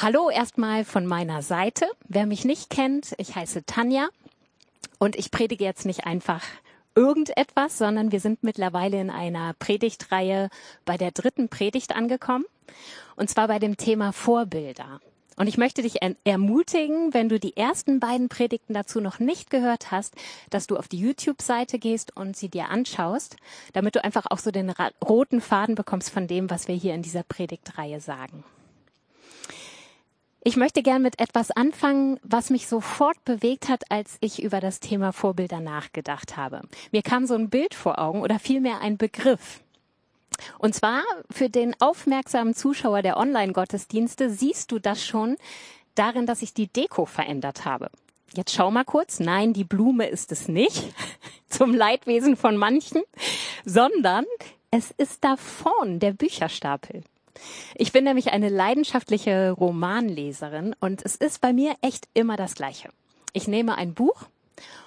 Hallo erstmal von meiner Seite. Wer mich nicht kennt, ich heiße Tanja und ich predige jetzt nicht einfach irgendetwas, sondern wir sind mittlerweile in einer Predigtreihe bei der dritten Predigt angekommen und zwar bei dem Thema Vorbilder. Und ich möchte dich ermutigen, wenn du die ersten beiden Predigten dazu noch nicht gehört hast, dass du auf die YouTube-Seite gehst und sie dir anschaust, damit du einfach auch so den roten Faden bekommst von dem, was wir hier in dieser Predigtreihe sagen. Ich möchte gern mit etwas anfangen, was mich sofort bewegt hat, als ich über das Thema Vorbilder nachgedacht habe. Mir kam so ein Bild vor Augen oder vielmehr ein Begriff. Und zwar für den aufmerksamen Zuschauer der Online-Gottesdienste siehst du das schon darin, dass ich die Deko verändert habe. Jetzt schau mal kurz. Nein, die Blume ist es nicht. Zum Leidwesen von manchen. Sondern es ist da vorn der Bücherstapel. Ich bin nämlich eine leidenschaftliche Romanleserin und es ist bei mir echt immer das Gleiche. Ich nehme ein Buch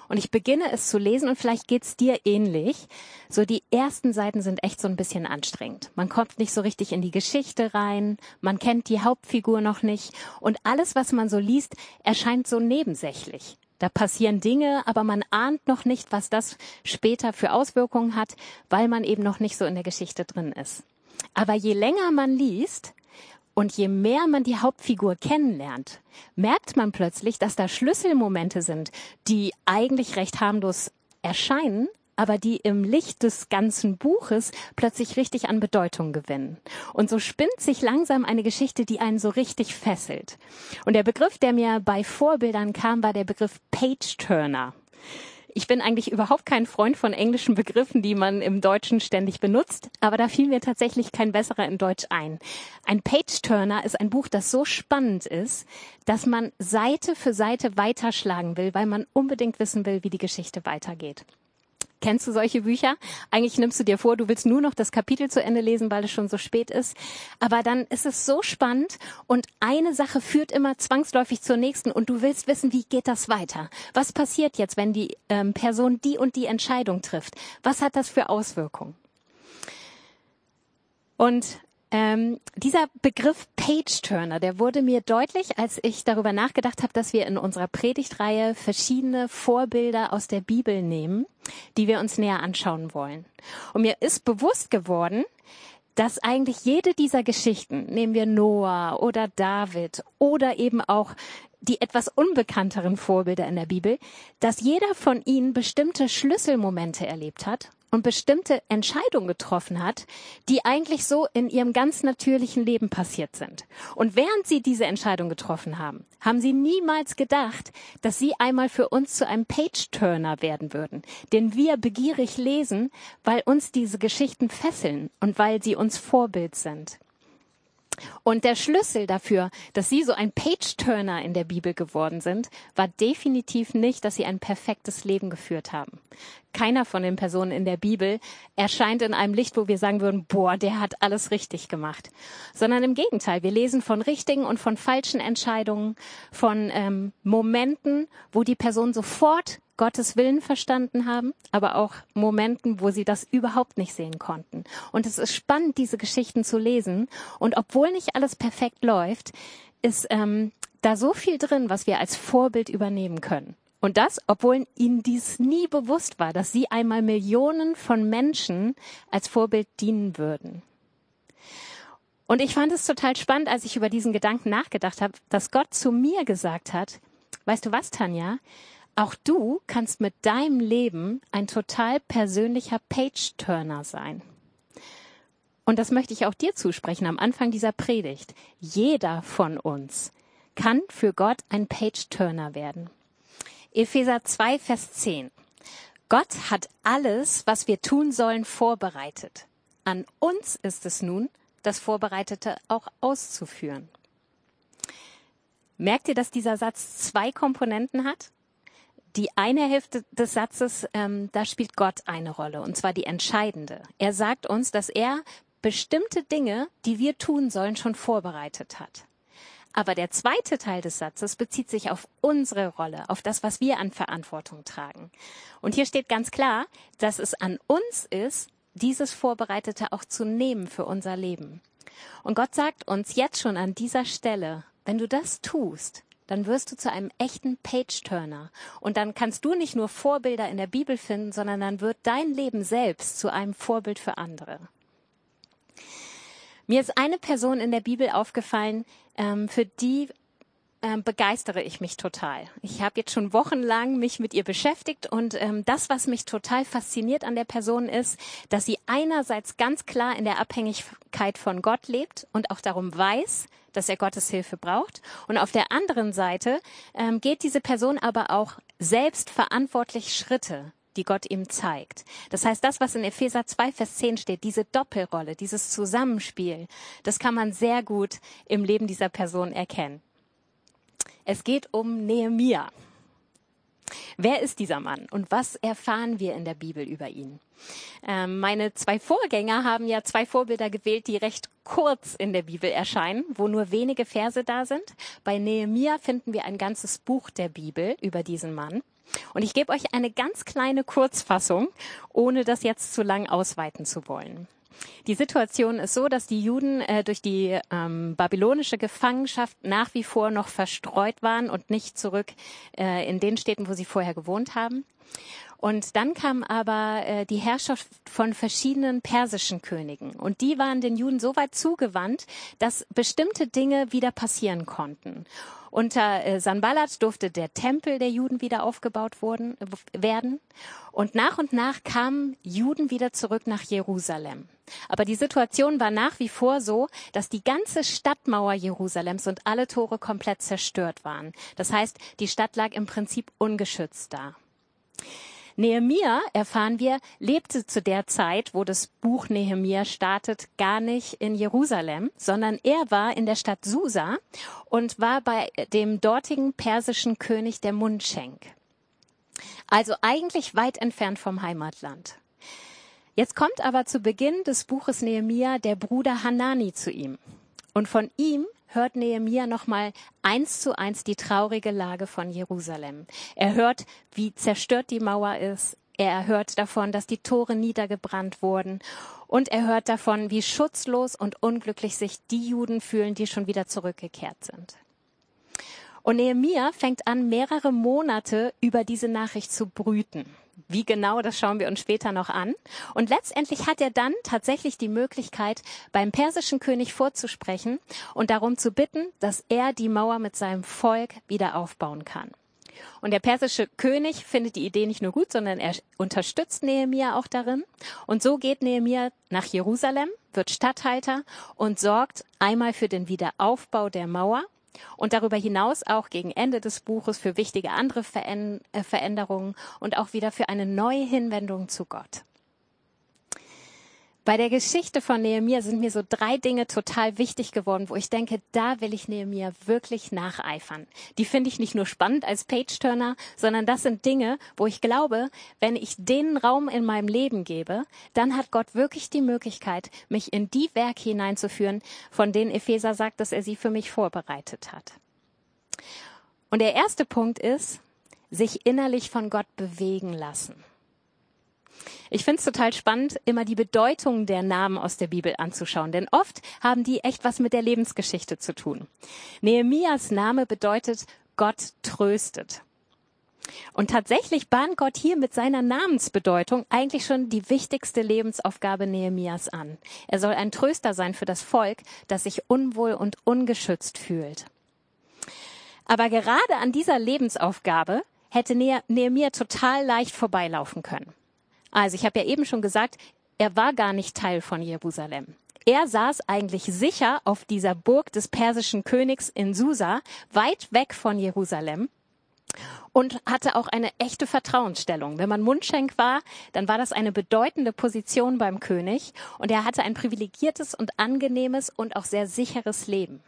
und ich beginne es zu lesen und vielleicht geht's dir ähnlich. So die ersten Seiten sind echt so ein bisschen anstrengend. Man kommt nicht so richtig in die Geschichte rein, man kennt die Hauptfigur noch nicht und alles, was man so liest, erscheint so nebensächlich. Da passieren Dinge, aber man ahnt noch nicht, was das später für Auswirkungen hat, weil man eben noch nicht so in der Geschichte drin ist. Aber je länger man liest und je mehr man die Hauptfigur kennenlernt, merkt man plötzlich, dass da Schlüsselmomente sind, die eigentlich recht harmlos erscheinen, aber die im Licht des ganzen Buches plötzlich richtig an Bedeutung gewinnen. Und so spinnt sich langsam eine Geschichte, die einen so richtig fesselt. Und der Begriff, der mir bei Vorbildern kam, war der Begriff Page-Turner. Ich bin eigentlich überhaupt kein Freund von englischen Begriffen, die man im Deutschen ständig benutzt, aber da fiel mir tatsächlich kein besserer in Deutsch ein. Ein Page-Turner ist ein Buch, das so spannend ist, dass man Seite für Seite weiterschlagen will, weil man unbedingt wissen will, wie die Geschichte weitergeht. Kennst du solche Bücher? Eigentlich nimmst du dir vor, du willst nur noch das Kapitel zu Ende lesen, weil es schon so spät ist. Aber dann ist es so spannend und eine Sache führt immer zwangsläufig zur nächsten und du willst wissen, wie geht das weiter? Was passiert jetzt, wenn die ähm, Person die und die Entscheidung trifft? Was hat das für Auswirkungen? Und ähm, dieser Begriff Page-Turner, der wurde mir deutlich, als ich darüber nachgedacht habe, dass wir in unserer Predigtreihe verschiedene Vorbilder aus der Bibel nehmen, die wir uns näher anschauen wollen. Und mir ist bewusst geworden, dass eigentlich jede dieser Geschichten, nehmen wir Noah oder David oder eben auch die etwas unbekannteren Vorbilder in der Bibel, dass jeder von ihnen bestimmte Schlüsselmomente erlebt hat und bestimmte Entscheidungen getroffen hat, die eigentlich so in ihrem ganz natürlichen Leben passiert sind. Und während sie diese Entscheidung getroffen haben, haben sie niemals gedacht, dass sie einmal für uns zu einem Page-Turner werden würden, den wir begierig lesen, weil uns diese Geschichten fesseln und weil sie uns Vorbild sind. Und der Schlüssel dafür, dass sie so ein Page-Turner in der Bibel geworden sind, war definitiv nicht, dass sie ein perfektes Leben geführt haben. Keiner von den Personen in der Bibel erscheint in einem Licht, wo wir sagen würden, boah, der hat alles richtig gemacht. Sondern im Gegenteil, wir lesen von richtigen und von falschen Entscheidungen, von ähm, Momenten, wo die Person sofort Gottes Willen verstanden haben, aber auch Momenten, wo sie das überhaupt nicht sehen konnten. Und es ist spannend, diese Geschichten zu lesen. Und obwohl nicht alles perfekt läuft, ist ähm, da so viel drin, was wir als Vorbild übernehmen können. Und das, obwohl ihnen dies nie bewusst war, dass sie einmal Millionen von Menschen als Vorbild dienen würden. Und ich fand es total spannend, als ich über diesen Gedanken nachgedacht habe, dass Gott zu mir gesagt hat, weißt du was, Tanja? Auch du kannst mit deinem Leben ein total persönlicher Page-Turner sein. Und das möchte ich auch dir zusprechen am Anfang dieser Predigt. Jeder von uns kann für Gott ein Page-Turner werden. Epheser 2, Vers 10. Gott hat alles, was wir tun sollen, vorbereitet. An uns ist es nun, das Vorbereitete auch auszuführen. Merkt ihr, dass dieser Satz zwei Komponenten hat? Die eine Hälfte des Satzes, ähm, da spielt Gott eine Rolle, und zwar die entscheidende. Er sagt uns, dass er bestimmte Dinge, die wir tun sollen, schon vorbereitet hat. Aber der zweite Teil des Satzes bezieht sich auf unsere Rolle, auf das, was wir an Verantwortung tragen. Und hier steht ganz klar, dass es an uns ist, dieses Vorbereitete auch zu nehmen für unser Leben. Und Gott sagt uns jetzt schon an dieser Stelle, wenn du das tust, dann wirst du zu einem echten Page-Turner. Und dann kannst du nicht nur Vorbilder in der Bibel finden, sondern dann wird dein Leben selbst zu einem Vorbild für andere. Mir ist eine Person in der Bibel aufgefallen, ähm, für die ähm, begeistere ich mich total. Ich habe jetzt schon wochenlang mich mit ihr beschäftigt und ähm, das, was mich total fasziniert an der Person ist, dass sie einerseits ganz klar in der Abhängigkeit von Gott lebt und auch darum weiß, dass er Gottes Hilfe braucht. Und auf der anderen Seite ähm, geht diese Person aber auch selbst verantwortlich Schritte die Gott ihm zeigt. Das heißt, das, was in Epheser 2, Vers 10 steht, diese Doppelrolle, dieses Zusammenspiel, das kann man sehr gut im Leben dieser Person erkennen. Es geht um Nehemia. Wer ist dieser Mann und was erfahren wir in der Bibel über ihn? Ähm, meine zwei Vorgänger haben ja zwei Vorbilder gewählt, die recht kurz in der Bibel erscheinen, wo nur wenige Verse da sind. Bei Nehemia finden wir ein ganzes Buch der Bibel über diesen Mann. Und ich gebe euch eine ganz kleine Kurzfassung, ohne das jetzt zu lang ausweiten zu wollen. Die Situation ist so, dass die Juden äh, durch die ähm, babylonische Gefangenschaft nach wie vor noch verstreut waren und nicht zurück äh, in den Städten, wo sie vorher gewohnt haben. Und dann kam aber äh, die Herrschaft von verschiedenen persischen Königen. Und die waren den Juden so weit zugewandt, dass bestimmte Dinge wieder passieren konnten. Unter äh, Sanballat durfte der Tempel der Juden wieder aufgebaut wurden, werden. Und nach und nach kamen Juden wieder zurück nach Jerusalem. Aber die Situation war nach wie vor so, dass die ganze Stadtmauer Jerusalems und alle Tore komplett zerstört waren. Das heißt, die Stadt lag im Prinzip ungeschützt da. Nehemia, erfahren wir, lebte zu der Zeit, wo das Buch Nehemia startet, gar nicht in Jerusalem, sondern er war in der Stadt Susa und war bei dem dortigen persischen König der Mundschenk. Also eigentlich weit entfernt vom Heimatland. Jetzt kommt aber zu Beginn des Buches Nehemia der Bruder Hanani zu ihm. Und von ihm hört Nehemia nochmal eins zu eins die traurige Lage von Jerusalem. Er hört, wie zerstört die Mauer ist. Er hört davon, dass die Tore niedergebrannt wurden. Und er hört davon, wie schutzlos und unglücklich sich die Juden fühlen, die schon wieder zurückgekehrt sind. Und Nehemia fängt an, mehrere Monate über diese Nachricht zu brüten. Wie genau, das schauen wir uns später noch an. Und letztendlich hat er dann tatsächlich die Möglichkeit, beim persischen König vorzusprechen und darum zu bitten, dass er die Mauer mit seinem Volk wieder aufbauen kann. Und der persische König findet die Idee nicht nur gut, sondern er unterstützt Nehemia auch darin. Und so geht Nehemia nach Jerusalem, wird Statthalter und sorgt einmal für den Wiederaufbau der Mauer und darüber hinaus auch gegen Ende des Buches für wichtige andere äh, Veränderungen und auch wieder für eine neue Hinwendung zu Gott. Bei der Geschichte von Nehemia sind mir so drei Dinge total wichtig geworden, wo ich denke, da will ich Nehemia wirklich nacheifern. Die finde ich nicht nur spannend als Page-Turner, sondern das sind Dinge, wo ich glaube, wenn ich denen Raum in meinem Leben gebe, dann hat Gott wirklich die Möglichkeit, mich in die Werke hineinzuführen, von denen Epheser sagt, dass er sie für mich vorbereitet hat. Und der erste Punkt ist, sich innerlich von Gott bewegen lassen. Ich finde es total spannend, immer die Bedeutung der Namen aus der Bibel anzuschauen, denn oft haben die echt was mit der Lebensgeschichte zu tun. Nehemias Name bedeutet Gott tröstet. Und tatsächlich bahnt Gott hier mit seiner Namensbedeutung eigentlich schon die wichtigste Lebensaufgabe Nehemias an. Er soll ein Tröster sein für das Volk, das sich unwohl und ungeschützt fühlt. Aber gerade an dieser Lebensaufgabe hätte Nehemia total leicht vorbeilaufen können. Also ich habe ja eben schon gesagt, er war gar nicht Teil von Jerusalem. Er saß eigentlich sicher auf dieser Burg des persischen Königs in Susa, weit weg von Jerusalem und hatte auch eine echte Vertrauensstellung. Wenn man Mundschenk war, dann war das eine bedeutende Position beim König und er hatte ein privilegiertes und angenehmes und auch sehr sicheres Leben.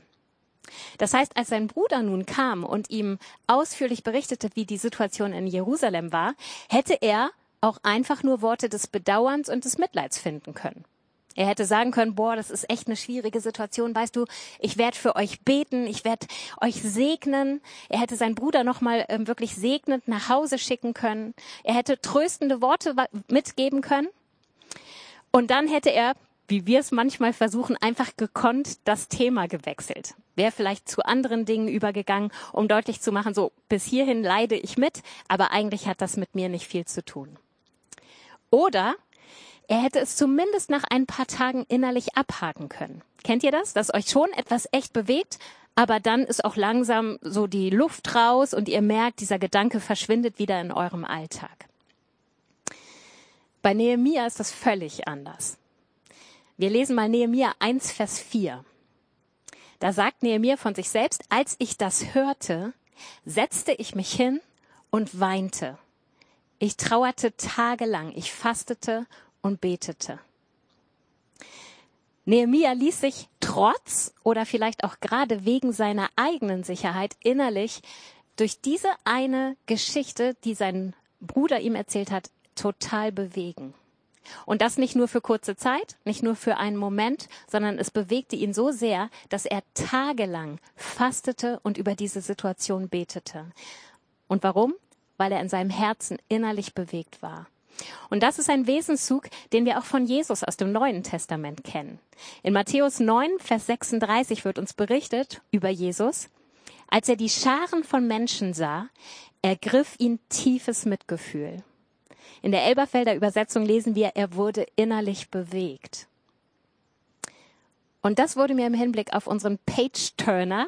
Das heißt, als sein Bruder nun kam und ihm ausführlich berichtete, wie die Situation in Jerusalem war, hätte er auch einfach nur Worte des Bedauerns und des Mitleids finden können. Er hätte sagen können, boah, das ist echt eine schwierige Situation, weißt du, ich werde für euch beten, ich werde euch segnen. Er hätte seinen Bruder nochmal ähm, wirklich segnend nach Hause schicken können. Er hätte tröstende Worte mitgeben können. Und dann hätte er wie wir es manchmal versuchen, einfach gekonnt das Thema gewechselt. Wäre vielleicht zu anderen Dingen übergegangen, um deutlich zu machen, so bis hierhin leide ich mit, aber eigentlich hat das mit mir nicht viel zu tun. Oder er hätte es zumindest nach ein paar Tagen innerlich abhaken können. Kennt ihr das? Dass euch schon etwas echt bewegt, aber dann ist auch langsam so die Luft raus und ihr merkt, dieser Gedanke verschwindet wieder in eurem Alltag. Bei Nehemia ist das völlig anders. Wir lesen mal Nehemia 1, Vers 4. Da sagt Nehemia von sich selbst, als ich das hörte, setzte ich mich hin und weinte. Ich trauerte tagelang, ich fastete und betete. Nehemia ließ sich trotz oder vielleicht auch gerade wegen seiner eigenen Sicherheit innerlich durch diese eine Geschichte, die sein Bruder ihm erzählt hat, total bewegen. Und das nicht nur für kurze Zeit, nicht nur für einen Moment, sondern es bewegte ihn so sehr, dass er tagelang fastete und über diese Situation betete. Und warum? Weil er in seinem Herzen innerlich bewegt war. Und das ist ein Wesenszug, den wir auch von Jesus aus dem Neuen Testament kennen. In Matthäus 9, Vers 36 wird uns berichtet über Jesus. Als er die Scharen von Menschen sah, ergriff ihn tiefes Mitgefühl. In der Elberfelder Übersetzung lesen wir, er wurde innerlich bewegt. Und das wurde mir im Hinblick auf unseren Page-Turner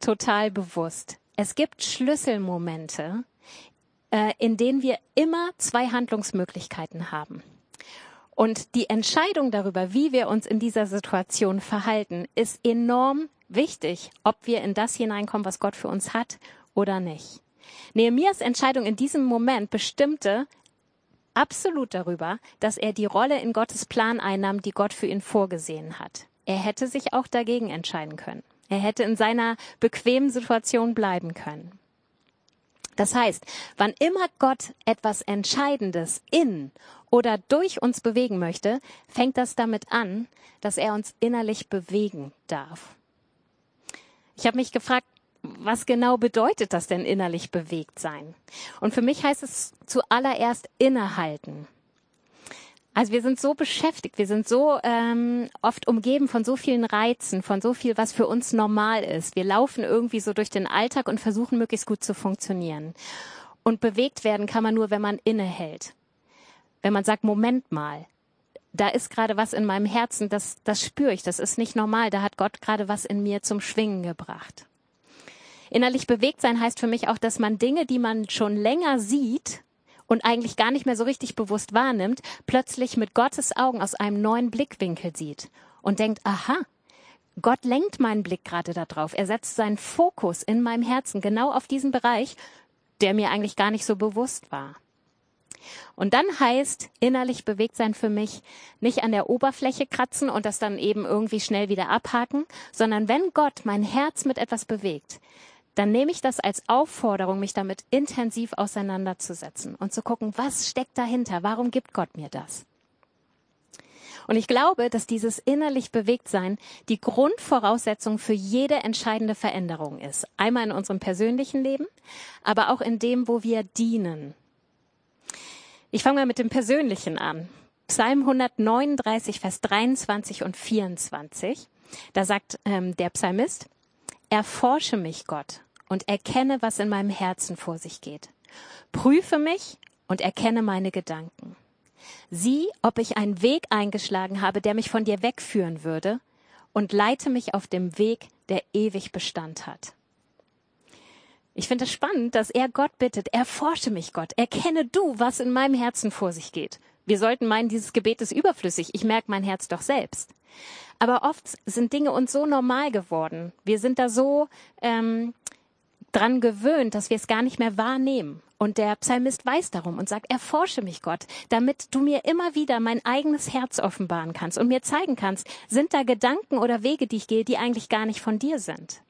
total bewusst. Es gibt Schlüsselmomente, in denen wir immer zwei Handlungsmöglichkeiten haben. Und die Entscheidung darüber, wie wir uns in dieser Situation verhalten, ist enorm wichtig, ob wir in das hineinkommen, was Gott für uns hat oder nicht. Nehemias Entscheidung in diesem Moment bestimmte absolut darüber, dass er die Rolle in Gottes Plan einnahm, die Gott für ihn vorgesehen hat. Er hätte sich auch dagegen entscheiden können. Er hätte in seiner bequemen Situation bleiben können. Das heißt, wann immer Gott etwas Entscheidendes in oder durch uns bewegen möchte, fängt das damit an, dass er uns innerlich bewegen darf. Ich habe mich gefragt, was genau bedeutet das denn innerlich bewegt sein? Und für mich heißt es zuallererst innehalten. Also wir sind so beschäftigt, wir sind so ähm, oft umgeben von so vielen Reizen, von so viel, was für uns normal ist. Wir laufen irgendwie so durch den Alltag und versuchen möglichst gut zu funktionieren. Und bewegt werden kann man nur, wenn man innehält. Wenn man sagt, Moment mal, da ist gerade was in meinem Herzen, das, das spüre ich, das ist nicht normal, da hat Gott gerade was in mir zum Schwingen gebracht. Innerlich bewegt sein heißt für mich auch, dass man Dinge, die man schon länger sieht und eigentlich gar nicht mehr so richtig bewusst wahrnimmt, plötzlich mit Gottes Augen aus einem neuen Blickwinkel sieht und denkt, aha, Gott lenkt meinen Blick gerade darauf. Er setzt seinen Fokus in meinem Herzen genau auf diesen Bereich, der mir eigentlich gar nicht so bewusst war. Und dann heißt innerlich bewegt sein für mich nicht an der Oberfläche kratzen und das dann eben irgendwie schnell wieder abhaken, sondern wenn Gott mein Herz mit etwas bewegt, dann nehme ich das als Aufforderung, mich damit intensiv auseinanderzusetzen und zu gucken, was steckt dahinter? Warum gibt Gott mir das? Und ich glaube, dass dieses innerlich Bewegtsein die Grundvoraussetzung für jede entscheidende Veränderung ist. Einmal in unserem persönlichen Leben, aber auch in dem, wo wir dienen. Ich fange mal mit dem Persönlichen an. Psalm 139, Vers 23 und 24. Da sagt ähm, der Psalmist, Erforsche mich, Gott, und erkenne, was in meinem Herzen vor sich geht. Prüfe mich und erkenne meine Gedanken. Sieh, ob ich einen Weg eingeschlagen habe, der mich von dir wegführen würde, und leite mich auf dem Weg, der ewig Bestand hat. Ich finde es spannend, dass er Gott bittet, erforsche mich Gott, erkenne du, was in meinem Herzen vor sich geht. Wir sollten meinen, dieses Gebet ist überflüssig. Ich merke mein Herz doch selbst. Aber oft sind Dinge uns so normal geworden. Wir sind da so ähm, dran gewöhnt, dass wir es gar nicht mehr wahrnehmen. Und der Psalmist weiß darum und sagt, erforsche mich Gott, damit du mir immer wieder mein eigenes Herz offenbaren kannst und mir zeigen kannst, sind da Gedanken oder Wege, die ich gehe, die eigentlich gar nicht von dir sind.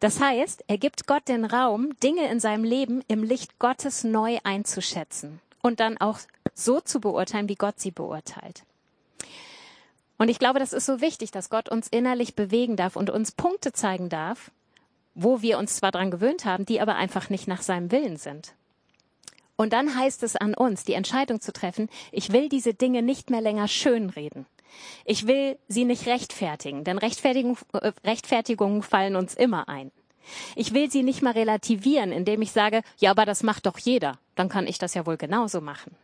Das heißt, er gibt Gott den Raum, Dinge in seinem Leben im Licht Gottes neu einzuschätzen und dann auch so zu beurteilen, wie Gott sie beurteilt. Und ich glaube, das ist so wichtig, dass Gott uns innerlich bewegen darf und uns Punkte zeigen darf, wo wir uns zwar dran gewöhnt haben, die aber einfach nicht nach seinem Willen sind. Und dann heißt es an uns, die Entscheidung zu treffen, ich will diese Dinge nicht mehr länger schönreden. Ich will sie nicht rechtfertigen, denn Rechtfertigung, äh, Rechtfertigungen fallen uns immer ein. Ich will sie nicht mal relativieren, indem ich sage, ja, aber das macht doch jeder. Dann kann ich das ja wohl genauso machen.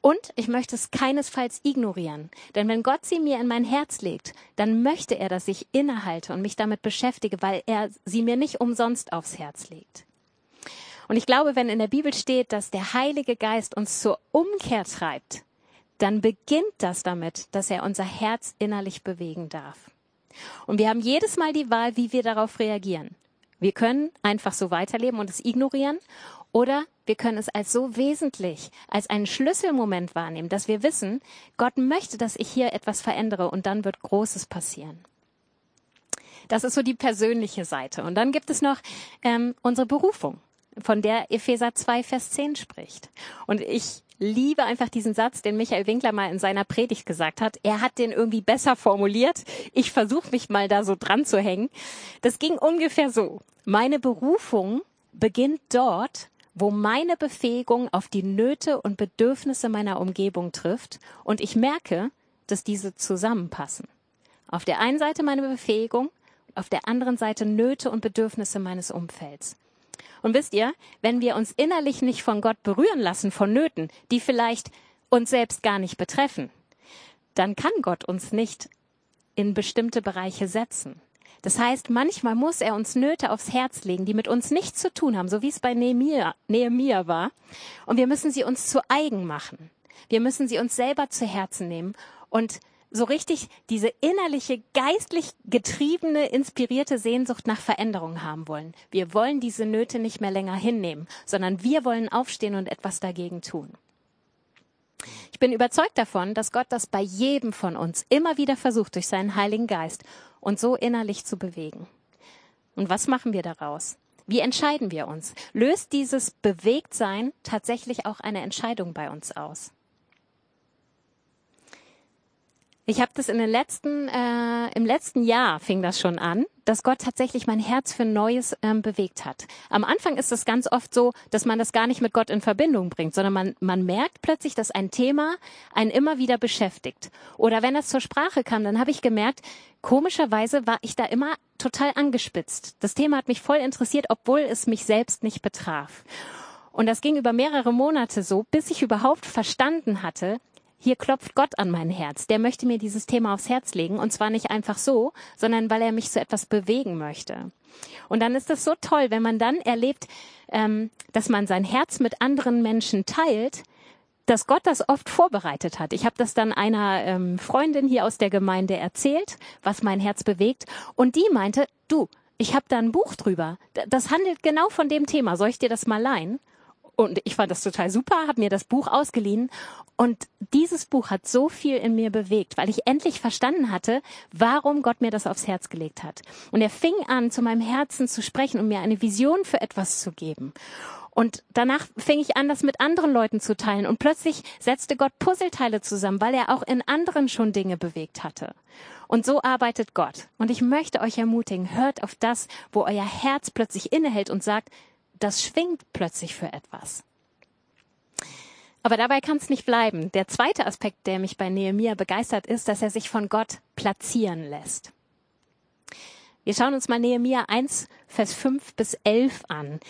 Und ich möchte es keinesfalls ignorieren. Denn wenn Gott sie mir in mein Herz legt, dann möchte er, dass ich innehalte und mich damit beschäftige, weil er sie mir nicht umsonst aufs Herz legt. Und ich glaube, wenn in der Bibel steht, dass der Heilige Geist uns zur Umkehr treibt, dann beginnt das damit, dass er unser Herz innerlich bewegen darf. Und wir haben jedes Mal die Wahl, wie wir darauf reagieren. Wir können einfach so weiterleben und es ignorieren oder wir können es als so wesentlich, als einen Schlüsselmoment wahrnehmen, dass wir wissen, Gott möchte, dass ich hier etwas verändere und dann wird Großes passieren. Das ist so die persönliche Seite. Und dann gibt es noch ähm, unsere Berufung, von der Epheser 2, Vers 10 spricht. Und ich liebe einfach diesen Satz, den Michael Winkler mal in seiner Predigt gesagt hat. Er hat den irgendwie besser formuliert. Ich versuche mich mal da so dran zu hängen. Das ging ungefähr so. Meine Berufung beginnt dort, wo meine Befähigung auf die Nöte und Bedürfnisse meiner Umgebung trifft und ich merke, dass diese zusammenpassen. Auf der einen Seite meine Befähigung, auf der anderen Seite Nöte und Bedürfnisse meines Umfelds. Und wisst ihr, wenn wir uns innerlich nicht von Gott berühren lassen von Nöten, die vielleicht uns selbst gar nicht betreffen, dann kann Gott uns nicht in bestimmte Bereiche setzen. Das heißt, manchmal muss er uns Nöte aufs Herz legen, die mit uns nichts zu tun haben, so wie es bei Nehemia, war. Und wir müssen sie uns zu eigen machen. Wir müssen sie uns selber zu Herzen nehmen und so richtig diese innerliche, geistlich getriebene, inspirierte Sehnsucht nach Veränderung haben wollen. Wir wollen diese Nöte nicht mehr länger hinnehmen, sondern wir wollen aufstehen und etwas dagegen tun. Ich bin überzeugt davon, dass Gott das bei jedem von uns immer wieder versucht durch seinen Heiligen Geist und so innerlich zu bewegen. Und was machen wir daraus? Wie entscheiden wir uns? Löst dieses Bewegtsein tatsächlich auch eine Entscheidung bei uns aus? Ich habe das in den letzten, äh, im letzten Jahr fing das schon an, dass Gott tatsächlich mein Herz für Neues ähm, bewegt hat. Am Anfang ist es ganz oft so, dass man das gar nicht mit Gott in Verbindung bringt, sondern man, man merkt plötzlich, dass ein Thema einen immer wieder beschäftigt. Oder wenn das zur Sprache kam, dann habe ich gemerkt, komischerweise war ich da immer total angespitzt. Das Thema hat mich voll interessiert, obwohl es mich selbst nicht betraf. Und das ging über mehrere Monate so, bis ich überhaupt verstanden hatte, hier klopft Gott an mein Herz. Der möchte mir dieses Thema aufs Herz legen. Und zwar nicht einfach so, sondern weil er mich zu etwas bewegen möchte. Und dann ist es so toll, wenn man dann erlebt, ähm, dass man sein Herz mit anderen Menschen teilt, dass Gott das oft vorbereitet hat. Ich habe das dann einer ähm, Freundin hier aus der Gemeinde erzählt, was mein Herz bewegt. Und die meinte, du, ich habe da ein Buch drüber. Das handelt genau von dem Thema. Soll ich dir das mal leihen? Und ich fand das total super, habe mir das Buch ausgeliehen. Und dieses Buch hat so viel in mir bewegt, weil ich endlich verstanden hatte, warum Gott mir das aufs Herz gelegt hat. Und er fing an, zu meinem Herzen zu sprechen und mir eine Vision für etwas zu geben. Und danach fing ich an, das mit anderen Leuten zu teilen. Und plötzlich setzte Gott Puzzleteile zusammen, weil er auch in anderen schon Dinge bewegt hatte. Und so arbeitet Gott. Und ich möchte euch ermutigen, hört auf das, wo euer Herz plötzlich innehält und sagt, das schwingt plötzlich für etwas. Aber dabei kann es nicht bleiben. Der zweite Aspekt, der mich bei Nehemia begeistert, ist, dass er sich von Gott platzieren lässt. Wir schauen uns mal Nehemia 1, Vers 5 bis 11 an.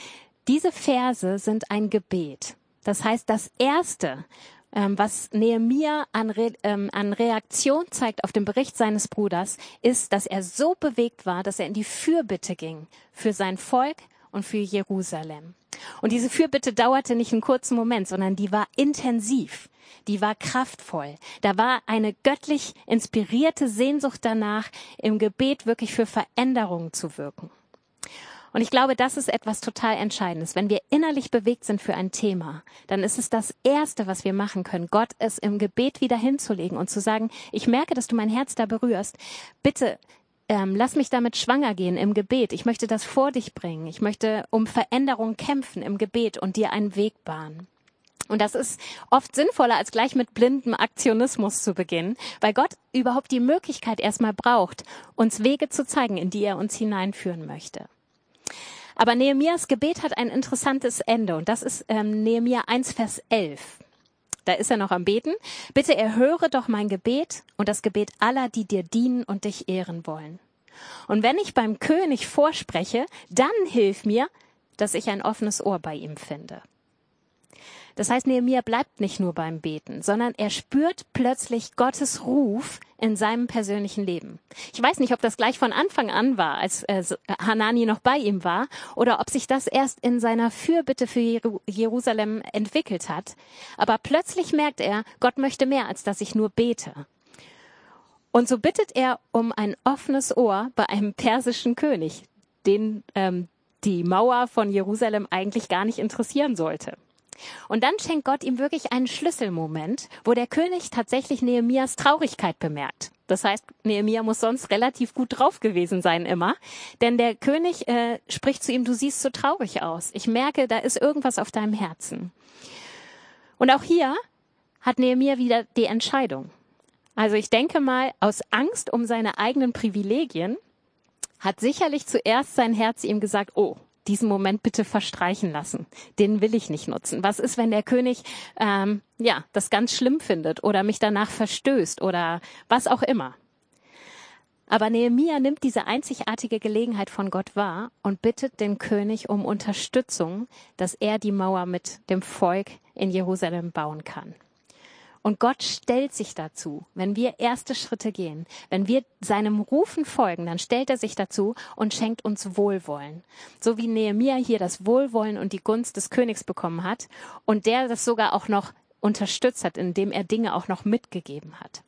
Diese Verse sind ein Gebet. Das heißt, das erste, ähm, was Nehemia an, Re ähm, an Reaktion zeigt auf den Bericht seines Bruders, ist, dass er so bewegt war, dass er in die Fürbitte ging für sein Volk, und für Jerusalem. Und diese Fürbitte dauerte nicht einen kurzen Moment, sondern die war intensiv, die war kraftvoll. Da war eine göttlich inspirierte Sehnsucht danach, im Gebet wirklich für Veränderungen zu wirken. Und ich glaube, das ist etwas total Entscheidendes. Wenn wir innerlich bewegt sind für ein Thema, dann ist es das Erste, was wir machen können, Gott es im Gebet wieder hinzulegen und zu sagen, ich merke, dass du mein Herz da berührst. Bitte ähm, lass mich damit schwanger gehen im Gebet. Ich möchte das vor dich bringen. Ich möchte um Veränderung kämpfen im Gebet und dir einen Weg bahnen. Und das ist oft sinnvoller, als gleich mit blindem Aktionismus zu beginnen, weil Gott überhaupt die Möglichkeit erstmal braucht, uns Wege zu zeigen, in die er uns hineinführen möchte. Aber Nehemias Gebet hat ein interessantes Ende und das ist ähm, Nehemia 1, Vers 11. da ist er noch am Beten, bitte erhöre doch mein Gebet und das Gebet aller, die dir dienen und dich ehren wollen. Und wenn ich beim König vorspreche, dann hilf mir, dass ich ein offenes Ohr bei ihm finde. Das heißt, Nehemiah bleibt nicht nur beim Beten, sondern er spürt plötzlich Gottes Ruf in seinem persönlichen Leben. Ich weiß nicht, ob das gleich von Anfang an war, als äh, Hanani noch bei ihm war, oder ob sich das erst in seiner Fürbitte für Jerusalem entwickelt hat. Aber plötzlich merkt er, Gott möchte mehr, als dass ich nur bete. Und so bittet er um ein offenes Ohr bei einem persischen König, den ähm, die Mauer von Jerusalem eigentlich gar nicht interessieren sollte. Und dann schenkt Gott ihm wirklich einen Schlüsselmoment, wo der König tatsächlich Nehemias Traurigkeit bemerkt. Das heißt, Nehemia muss sonst relativ gut drauf gewesen sein immer, denn der König äh, spricht zu ihm, du siehst so traurig aus. Ich merke, da ist irgendwas auf deinem Herzen. Und auch hier hat Nehemia wieder die Entscheidung. Also ich denke mal, aus Angst um seine eigenen Privilegien hat sicherlich zuerst sein Herz ihm gesagt, oh, diesen Moment bitte verstreichen lassen. Den will ich nicht nutzen. Was ist, wenn der König ähm, ja das ganz schlimm findet oder mich danach verstößt oder was auch immer? Aber Nehemia nimmt diese einzigartige Gelegenheit von Gott wahr und bittet den König um Unterstützung, dass er die Mauer mit dem Volk in Jerusalem bauen kann. Und Gott stellt sich dazu, wenn wir erste Schritte gehen, wenn wir seinem Rufen folgen, dann stellt er sich dazu und schenkt uns Wohlwollen. So wie Nehemia hier das Wohlwollen und die Gunst des Königs bekommen hat und der das sogar auch noch unterstützt hat, indem er Dinge auch noch mitgegeben hat.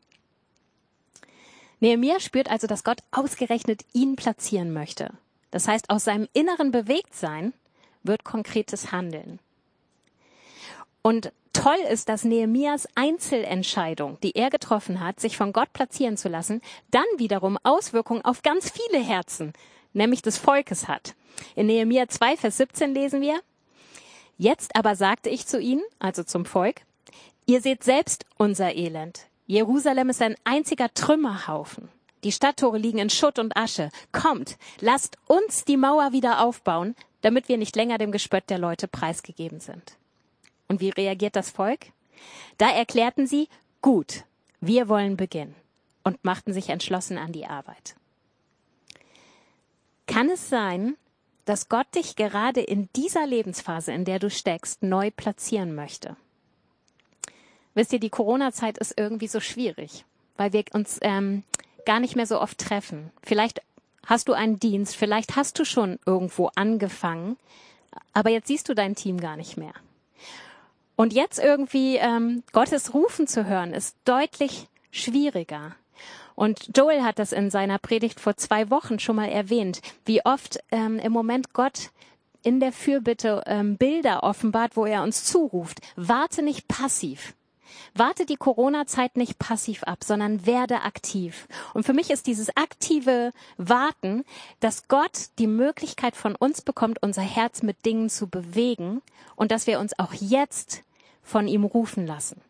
Nehemia spürt also, dass Gott ausgerechnet ihn platzieren möchte. Das heißt, aus seinem inneren Bewegtsein wird konkretes Handeln. Und toll ist, dass Nehemias Einzelentscheidung, die er getroffen hat, sich von Gott platzieren zu lassen, dann wiederum Auswirkungen auf ganz viele Herzen, nämlich des Volkes hat. In Nehemia 2, Vers 17 lesen wir, Jetzt aber sagte ich zu ihnen, also zum Volk, ihr seht selbst unser Elend. Jerusalem ist ein einziger Trümmerhaufen. Die Stadttore liegen in Schutt und Asche. Kommt, lasst uns die Mauer wieder aufbauen, damit wir nicht länger dem Gespött der Leute preisgegeben sind. Und wie reagiert das Volk? Da erklärten sie, gut, wir wollen beginnen und machten sich entschlossen an die Arbeit. Kann es sein, dass Gott dich gerade in dieser Lebensphase, in der du steckst, neu platzieren möchte? Wisst ihr, die Corona-Zeit ist irgendwie so schwierig, weil wir uns ähm, gar nicht mehr so oft treffen. Vielleicht hast du einen Dienst, vielleicht hast du schon irgendwo angefangen, aber jetzt siehst du dein Team gar nicht mehr. Und jetzt irgendwie ähm, Gottes Rufen zu hören, ist deutlich schwieriger. Und Joel hat das in seiner Predigt vor zwei Wochen schon mal erwähnt, wie oft ähm, im Moment Gott in der Fürbitte ähm, Bilder offenbart, wo er uns zuruft. Warte nicht passiv. Warte die Corona-Zeit nicht passiv ab, sondern werde aktiv. Und für mich ist dieses aktive Warten, dass Gott die Möglichkeit von uns bekommt, unser Herz mit Dingen zu bewegen und dass wir uns auch jetzt von ihm rufen lassen.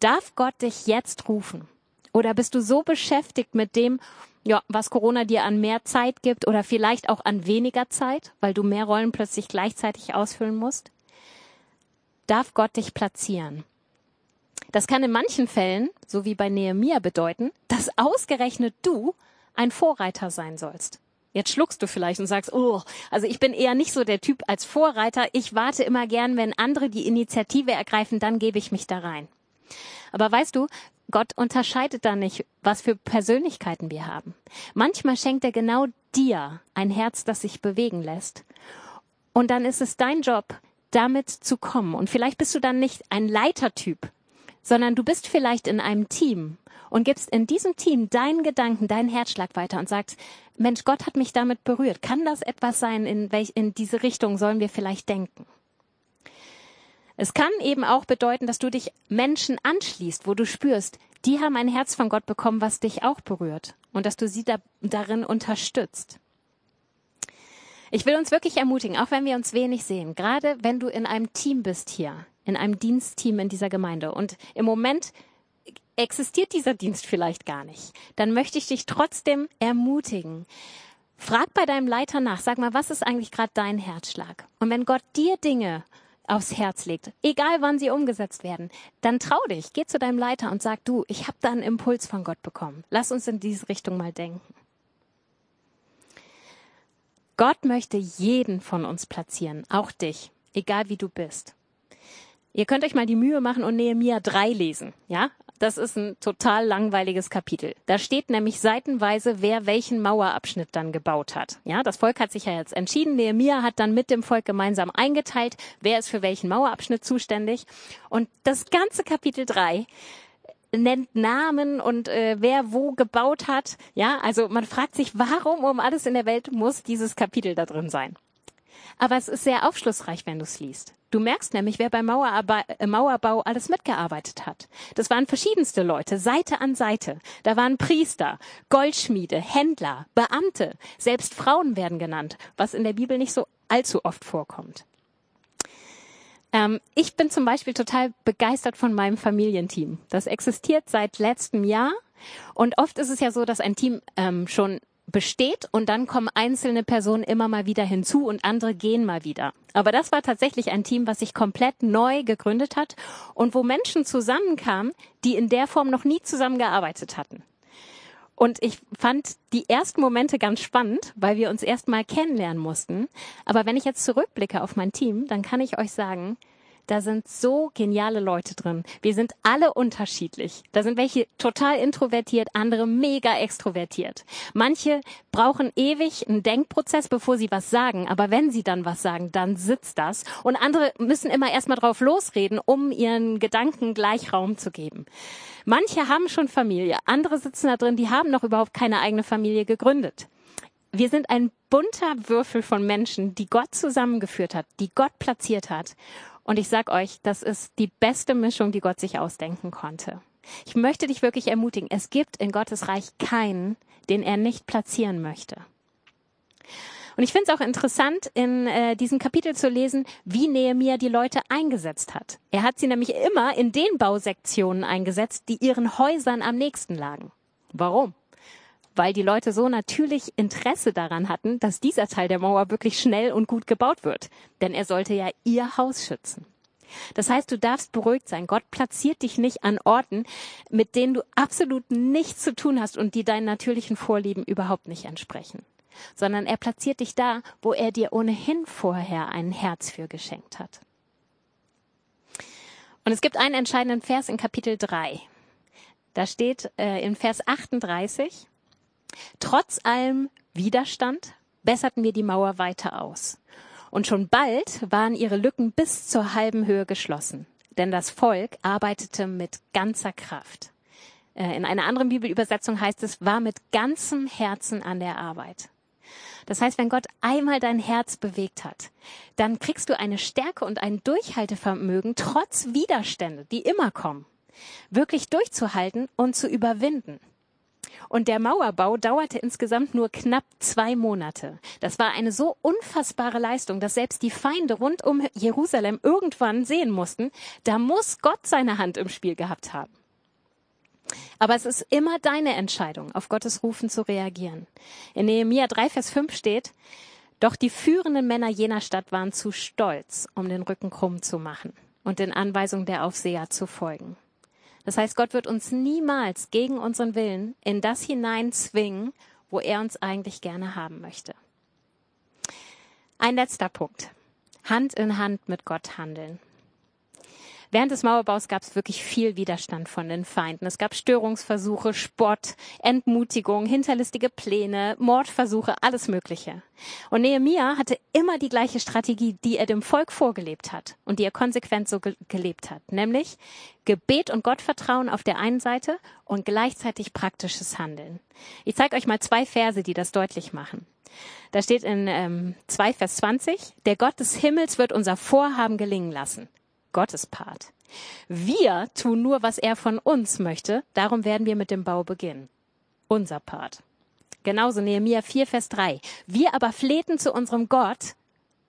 Darf Gott dich jetzt rufen? Oder bist du so beschäftigt mit dem, ja, was Corona dir an mehr Zeit gibt oder vielleicht auch an weniger Zeit, weil du mehr Rollen plötzlich gleichzeitig ausfüllen musst? Darf Gott dich platzieren? Das kann in manchen Fällen, so wie bei Nehemia bedeuten, dass ausgerechnet du ein Vorreiter sein sollst. Jetzt schluckst du vielleicht und sagst, oh, also ich bin eher nicht so der Typ als Vorreiter. Ich warte immer gern, wenn andere die Initiative ergreifen, dann gebe ich mich da rein. Aber weißt du, Gott unterscheidet da nicht, was für Persönlichkeiten wir haben. Manchmal schenkt er genau dir ein Herz, das sich bewegen lässt. Und dann ist es dein Job, damit zu kommen. Und vielleicht bist du dann nicht ein Leitertyp, sondern du bist vielleicht in einem Team und gibst in diesem Team deinen Gedanken, deinen Herzschlag weiter und sagst, Mensch, Gott hat mich damit berührt. Kann das etwas sein, in welch, in diese Richtung sollen wir vielleicht denken? Es kann eben auch bedeuten, dass du dich Menschen anschließt, wo du spürst, die haben ein Herz von Gott bekommen, was dich auch berührt und dass du sie da, darin unterstützt. Ich will uns wirklich ermutigen, auch wenn wir uns wenig sehen, gerade wenn du in einem Team bist hier, in einem Dienstteam in dieser Gemeinde und im Moment existiert dieser Dienst vielleicht gar nicht, dann möchte ich dich trotzdem ermutigen. Frag bei deinem Leiter nach, sag mal, was ist eigentlich gerade dein Herzschlag? Und wenn Gott dir Dinge aufs Herz legt, egal wann sie umgesetzt werden, dann trau dich, geh zu deinem Leiter und sag du, ich habe da einen Impuls von Gott bekommen. Lass uns in diese Richtung mal denken. Gott möchte jeden von uns platzieren, auch dich, egal wie du bist. Ihr könnt euch mal die Mühe machen und Nehemiah 3 lesen, ja? Das ist ein total langweiliges Kapitel. Da steht nämlich seitenweise, wer welchen Mauerabschnitt dann gebaut hat. Ja, das Volk hat sich ja jetzt entschieden. Nehemiah hat dann mit dem Volk gemeinsam eingeteilt, wer ist für welchen Mauerabschnitt zuständig. Und das ganze Kapitel 3 nennt Namen und äh, wer wo gebaut hat. Ja, also man fragt sich, warum um alles in der Welt muss dieses Kapitel da drin sein? Aber es ist sehr aufschlussreich, wenn du es liest. Du merkst nämlich, wer beim äh, Mauerbau alles mitgearbeitet hat. Das waren verschiedenste Leute, Seite an Seite. Da waren Priester, Goldschmiede, Händler, Beamte, selbst Frauen werden genannt, was in der Bibel nicht so allzu oft vorkommt. Ähm, ich bin zum Beispiel total begeistert von meinem Familienteam. Das existiert seit letztem Jahr und oft ist es ja so, dass ein Team ähm, schon besteht und dann kommen einzelne Personen immer mal wieder hinzu und andere gehen mal wieder. Aber das war tatsächlich ein Team, was sich komplett neu gegründet hat und wo Menschen zusammenkamen, die in der Form noch nie zusammengearbeitet hatten. Und ich fand die ersten Momente ganz spannend, weil wir uns erst mal kennenlernen mussten. Aber wenn ich jetzt zurückblicke auf mein Team, dann kann ich euch sagen, da sind so geniale Leute drin. Wir sind alle unterschiedlich. Da sind welche total introvertiert, andere mega extrovertiert. Manche brauchen ewig einen Denkprozess, bevor sie was sagen. Aber wenn sie dann was sagen, dann sitzt das. Und andere müssen immer erstmal drauf losreden, um ihren Gedanken gleich Raum zu geben. Manche haben schon Familie. Andere sitzen da drin, die haben noch überhaupt keine eigene Familie gegründet. Wir sind ein bunter Würfel von Menschen, die Gott zusammengeführt hat, die Gott platziert hat. Und ich sag euch, das ist die beste Mischung, die Gott sich ausdenken konnte. Ich möchte dich wirklich ermutigen, es gibt in Gottes Reich keinen, den er nicht platzieren möchte. Und ich finde es auch interessant, in äh, diesem Kapitel zu lesen, wie Nehemiah die Leute eingesetzt hat. Er hat sie nämlich immer in den Bausektionen eingesetzt, die ihren Häusern am nächsten lagen. Warum? Weil die Leute so natürlich Interesse daran hatten, dass dieser Teil der Mauer wirklich schnell und gut gebaut wird. Denn er sollte ja ihr Haus schützen. Das heißt, du darfst beruhigt sein. Gott platziert dich nicht an Orten, mit denen du absolut nichts zu tun hast und die deinen natürlichen Vorlieben überhaupt nicht entsprechen. Sondern er platziert dich da, wo er dir ohnehin vorher ein Herz für geschenkt hat. Und es gibt einen entscheidenden Vers in Kapitel 3. Da steht äh, in Vers 38, Trotz allem Widerstand besserten wir die Mauer weiter aus. Und schon bald waren ihre Lücken bis zur halben Höhe geschlossen. Denn das Volk arbeitete mit ganzer Kraft. Äh, in einer anderen Bibelübersetzung heißt es, war mit ganzem Herzen an der Arbeit. Das heißt, wenn Gott einmal dein Herz bewegt hat, dann kriegst du eine Stärke und ein Durchhaltevermögen trotz Widerstände, die immer kommen, wirklich durchzuhalten und zu überwinden. Und der Mauerbau dauerte insgesamt nur knapp zwei Monate. Das war eine so unfassbare Leistung, dass selbst die Feinde rund um Jerusalem irgendwann sehen mussten, da muss Gott seine Hand im Spiel gehabt haben. Aber es ist immer deine Entscheidung, auf Gottes Rufen zu reagieren. In Nehemiah 3, Vers 5 steht, doch die führenden Männer jener Stadt waren zu stolz, um den Rücken krumm zu machen und den Anweisungen der Aufseher zu folgen. Das heißt, Gott wird uns niemals gegen unseren Willen in das hinein zwingen, wo er uns eigentlich gerne haben möchte. Ein letzter Punkt. Hand in Hand mit Gott handeln. Während des Mauerbaus gab es wirklich viel Widerstand von den Feinden. Es gab Störungsversuche, Spott, Entmutigung, hinterlistige Pläne, Mordversuche, alles Mögliche. Und Nehemia hatte immer die gleiche Strategie, die er dem Volk vorgelebt hat und die er konsequent so ge gelebt hat, nämlich Gebet und Gottvertrauen auf der einen Seite und gleichzeitig praktisches Handeln. Ich zeige euch mal zwei Verse, die das deutlich machen. Da steht in ähm, 2 Vers 20, der Gott des Himmels wird unser Vorhaben gelingen lassen. Gottes Part. Wir tun nur, was er von uns möchte, darum werden wir mit dem Bau beginnen. Unser Part. Genauso Nehemiah 4, Vers 3. Wir aber flehten zu unserem Gott,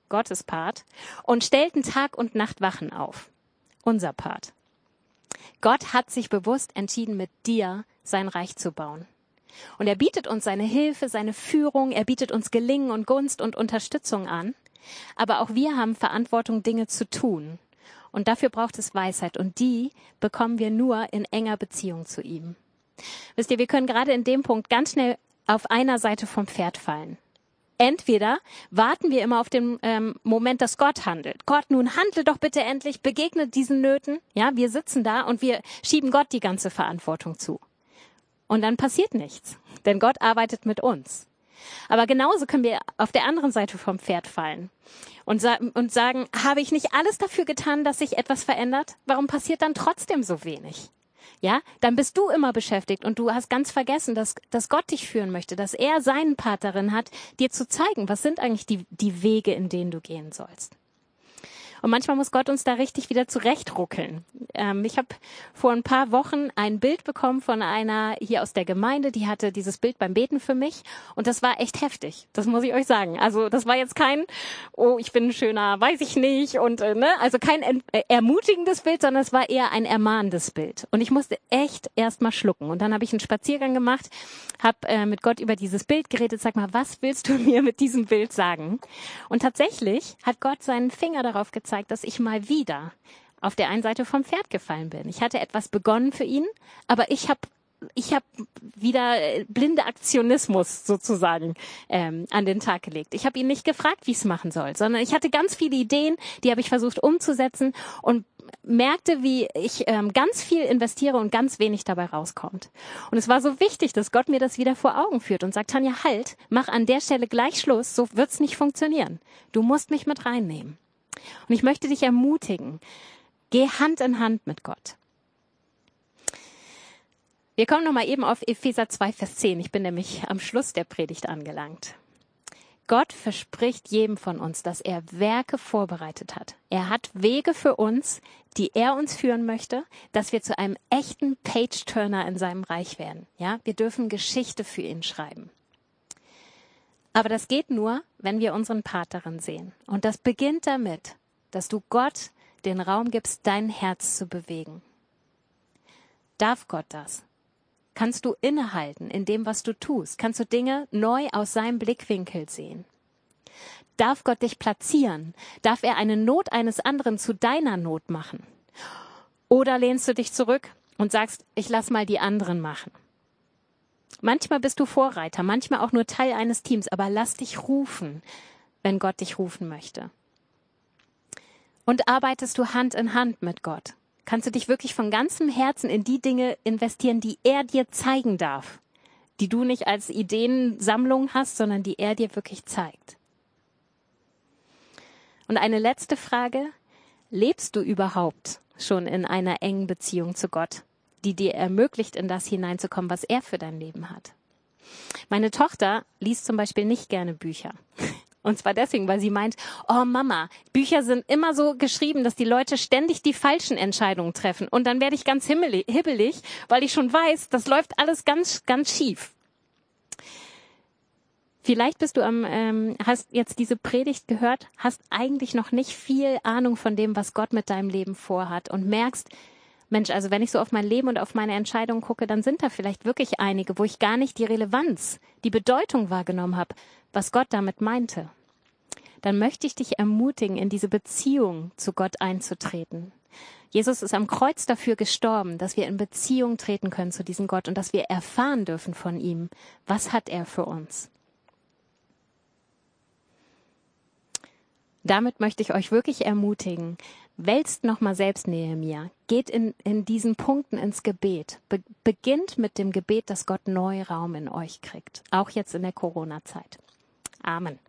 Gottes Part, und stellten Tag und Nacht Wachen auf. Unser Part. Gott hat sich bewusst entschieden, mit dir sein Reich zu bauen. Und er bietet uns seine Hilfe, seine Führung, er bietet uns Gelingen und Gunst und Unterstützung an. Aber auch wir haben Verantwortung, Dinge zu tun. Und dafür braucht es Weisheit. Und die bekommen wir nur in enger Beziehung zu ihm. Wisst ihr, wir können gerade in dem Punkt ganz schnell auf einer Seite vom Pferd fallen. Entweder warten wir immer auf den ähm, Moment, dass Gott handelt. Gott, nun handle doch bitte endlich, begegnet diesen Nöten. Ja, wir sitzen da und wir schieben Gott die ganze Verantwortung zu. Und dann passiert nichts, denn Gott arbeitet mit uns. Aber genauso können wir auf der anderen Seite vom Pferd fallen und, sa und sagen, habe ich nicht alles dafür getan, dass sich etwas verändert? Warum passiert dann trotzdem so wenig? ja, dann bist du immer beschäftigt und du hast ganz vergessen, dass, dass Gott dich führen möchte, dass er seinen Part darin hat, dir zu zeigen, was sind eigentlich die, die Wege, in denen du gehen sollst. Und manchmal muss Gott uns da richtig wieder zurechtruckeln. Ähm, ich habe vor ein paar Wochen ein Bild bekommen von einer hier aus der Gemeinde, die hatte dieses Bild beim Beten für mich und das war echt heftig. Das muss ich euch sagen. Also das war jetzt kein, oh, ich bin schöner, weiß ich nicht und äh, ne, also kein äh, ermutigendes Bild, sondern es war eher ein ermahnendes Bild. Und ich musste echt erst mal schlucken. Und dann habe ich einen Spaziergang gemacht, habe äh, mit Gott über dieses Bild geredet. Sag mal, was willst du mir mit diesem Bild sagen? Und tatsächlich hat Gott seinen Finger darauf gezeigt gezeigt, dass ich mal wieder auf der einen Seite vom Pferd gefallen bin. Ich hatte etwas begonnen für ihn, aber ich habe ich habe wieder äh, blinde Aktionismus sozusagen ähm, an den Tag gelegt. Ich habe ihn nicht gefragt, wie es machen soll, sondern ich hatte ganz viele Ideen, die habe ich versucht umzusetzen und merkte, wie ich ähm, ganz viel investiere und ganz wenig dabei rauskommt. Und es war so wichtig, dass Gott mir das wieder vor Augen führt und sagt, Tanja, halt, mach an der Stelle gleich Schluss, so wird's nicht funktionieren. Du musst mich mit reinnehmen. Und ich möchte dich ermutigen, geh Hand in Hand mit Gott. Wir kommen nochmal eben auf Epheser 2, Vers 10. Ich bin nämlich am Schluss der Predigt angelangt. Gott verspricht jedem von uns, dass er Werke vorbereitet hat. Er hat Wege für uns, die er uns führen möchte, dass wir zu einem echten Page-Turner in seinem Reich werden. Ja, wir dürfen Geschichte für ihn schreiben. Aber das geht nur, wenn wir unseren Part darin sehen. Und das beginnt damit, dass du Gott den Raum gibst, dein Herz zu bewegen. Darf Gott das? Kannst du innehalten in dem, was du tust? Kannst du Dinge neu aus seinem Blickwinkel sehen? Darf Gott dich platzieren? Darf er eine Not eines anderen zu deiner Not machen? Oder lehnst du dich zurück und sagst, ich lass mal die anderen machen? Manchmal bist du Vorreiter, manchmal auch nur Teil eines Teams, aber lass dich rufen, wenn Gott dich rufen möchte. Und arbeitest du Hand in Hand mit Gott? Kannst du dich wirklich von ganzem Herzen in die Dinge investieren, die er dir zeigen darf, die du nicht als Ideensammlung hast, sondern die er dir wirklich zeigt? Und eine letzte Frage. Lebst du überhaupt schon in einer engen Beziehung zu Gott? Die dir ermöglicht, in das hineinzukommen, was er für dein Leben hat. Meine Tochter liest zum Beispiel nicht gerne Bücher. Und zwar deswegen, weil sie meint, oh Mama, Bücher sind immer so geschrieben, dass die Leute ständig die falschen Entscheidungen treffen. Und dann werde ich ganz hibbelig, weil ich schon weiß, das läuft alles ganz, ganz schief. Vielleicht bist du am, ähm, hast jetzt diese Predigt gehört, hast eigentlich noch nicht viel Ahnung von dem, was Gott mit deinem Leben vorhat und merkst, Mensch, also wenn ich so auf mein Leben und auf meine Entscheidungen gucke, dann sind da vielleicht wirklich einige, wo ich gar nicht die Relevanz, die Bedeutung wahrgenommen habe, was Gott damit meinte. Dann möchte ich dich ermutigen, in diese Beziehung zu Gott einzutreten. Jesus ist am Kreuz dafür gestorben, dass wir in Beziehung treten können zu diesem Gott und dass wir erfahren dürfen von ihm, was hat er für uns. Damit möchte ich euch wirklich ermutigen, wälzt nochmal selbst mir. Geht in, in diesen Punkten ins Gebet. Be beginnt mit dem Gebet, dass Gott neu Raum in euch kriegt. Auch jetzt in der Corona-Zeit. Amen.